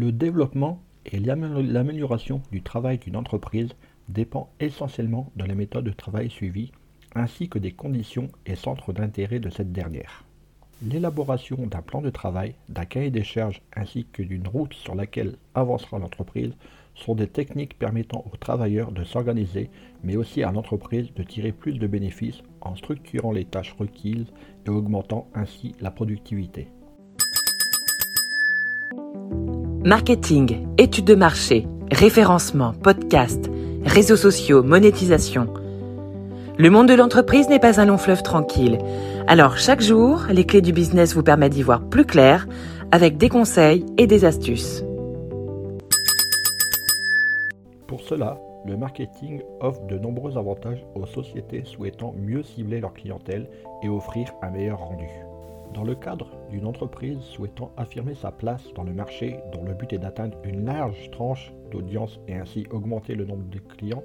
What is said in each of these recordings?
Le développement et l'amélioration du travail d'une entreprise dépend essentiellement de la méthode de travail suivie ainsi que des conditions et centres d'intérêt de cette dernière. L'élaboration d'un plan de travail, d'un cahier des charges ainsi que d'une route sur laquelle avancera l'entreprise sont des techniques permettant aux travailleurs de s'organiser, mais aussi à l'entreprise de tirer plus de bénéfices en structurant les tâches requises et augmentant ainsi la productivité. Marketing, études de marché, référencement, podcast, réseaux sociaux, monétisation. Le monde de l'entreprise n'est pas un long fleuve tranquille. Alors chaque jour, les clés du business vous permettent d'y voir plus clair avec des conseils et des astuces. Pour cela, le marketing offre de nombreux avantages aux sociétés souhaitant mieux cibler leur clientèle et offrir un meilleur rendu. Dans le cadre d'une entreprise souhaitant affirmer sa place dans le marché dont le but est d'atteindre une large tranche d'audience et ainsi augmenter le nombre de clients,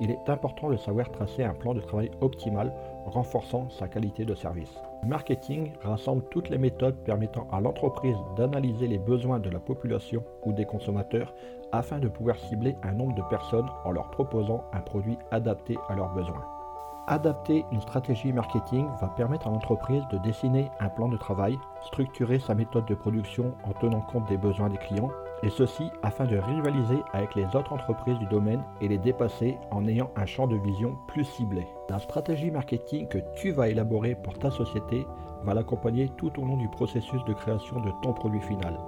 il est important de savoir tracer un plan de travail optimal renforçant sa qualité de service. Le marketing rassemble toutes les méthodes permettant à l'entreprise d'analyser les besoins de la population ou des consommateurs afin de pouvoir cibler un nombre de personnes en leur proposant un produit adapté à leurs besoins. Adapter une stratégie marketing va permettre à l'entreprise de dessiner un plan de travail, structurer sa méthode de production en tenant compte des besoins des clients, et ceci afin de rivaliser avec les autres entreprises du domaine et les dépasser en ayant un champ de vision plus ciblé. La stratégie marketing que tu vas élaborer pour ta société va l'accompagner tout au long du processus de création de ton produit final.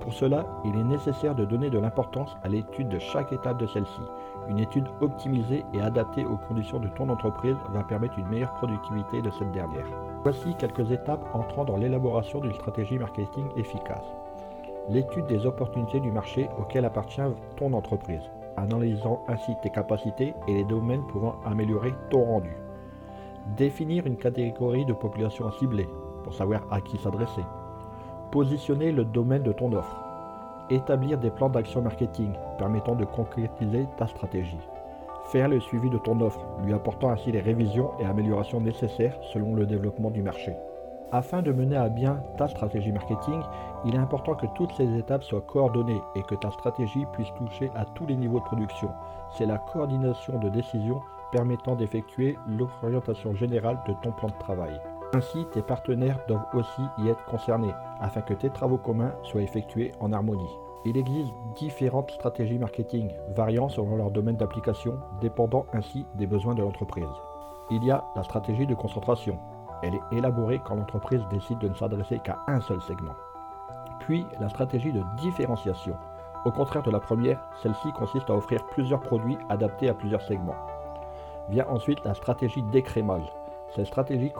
Pour cela, il est nécessaire de donner de l'importance à l'étude de chaque étape de celle-ci. Une étude optimisée et adaptée aux conditions de ton entreprise va permettre une meilleure productivité de cette dernière. Voici quelques étapes entrant dans l'élaboration d'une stratégie marketing efficace. L'étude des opportunités du marché auquel appartient ton entreprise, analysant ainsi tes capacités et les domaines pouvant améliorer ton rendu. Définir une catégorie de population à cibler pour savoir à qui s'adresser. Positionner le domaine de ton offre. Établir des plans d'action marketing permettant de concrétiser ta stratégie. Faire le suivi de ton offre, lui apportant ainsi les révisions et améliorations nécessaires selon le développement du marché. Afin de mener à bien ta stratégie marketing, il est important que toutes ces étapes soient coordonnées et que ta stratégie puisse toucher à tous les niveaux de production. C'est la coordination de décisions permettant d'effectuer l'orientation générale de ton plan de travail. Ainsi, tes partenaires doivent aussi y être concernés, afin que tes travaux communs soient effectués en harmonie. Il existe différentes stratégies marketing, variant selon leur domaine d'application, dépendant ainsi des besoins de l'entreprise. Il y a la stratégie de concentration. Elle est élaborée quand l'entreprise décide de ne s'adresser qu'à un seul segment. Puis la stratégie de différenciation. Au contraire de la première, celle-ci consiste à offrir plusieurs produits adaptés à plusieurs segments. Vient ensuite la stratégie d'écrémage. Cette stratégie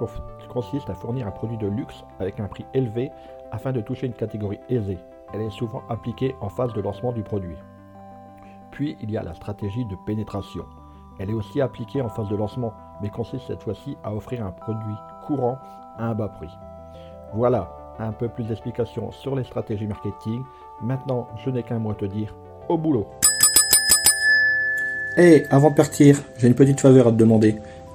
consiste à fournir un produit de luxe avec un prix élevé afin de toucher une catégorie aisée. Elle est souvent appliquée en phase de lancement du produit. Puis il y a la stratégie de pénétration. Elle est aussi appliquée en phase de lancement, mais consiste cette fois-ci à offrir un produit courant à un bas prix. Voilà, un peu plus d'explications sur les stratégies marketing. Maintenant, je n'ai qu'un mot à te dire, au boulot. Hé, avant de partir, j'ai une petite faveur à te demander.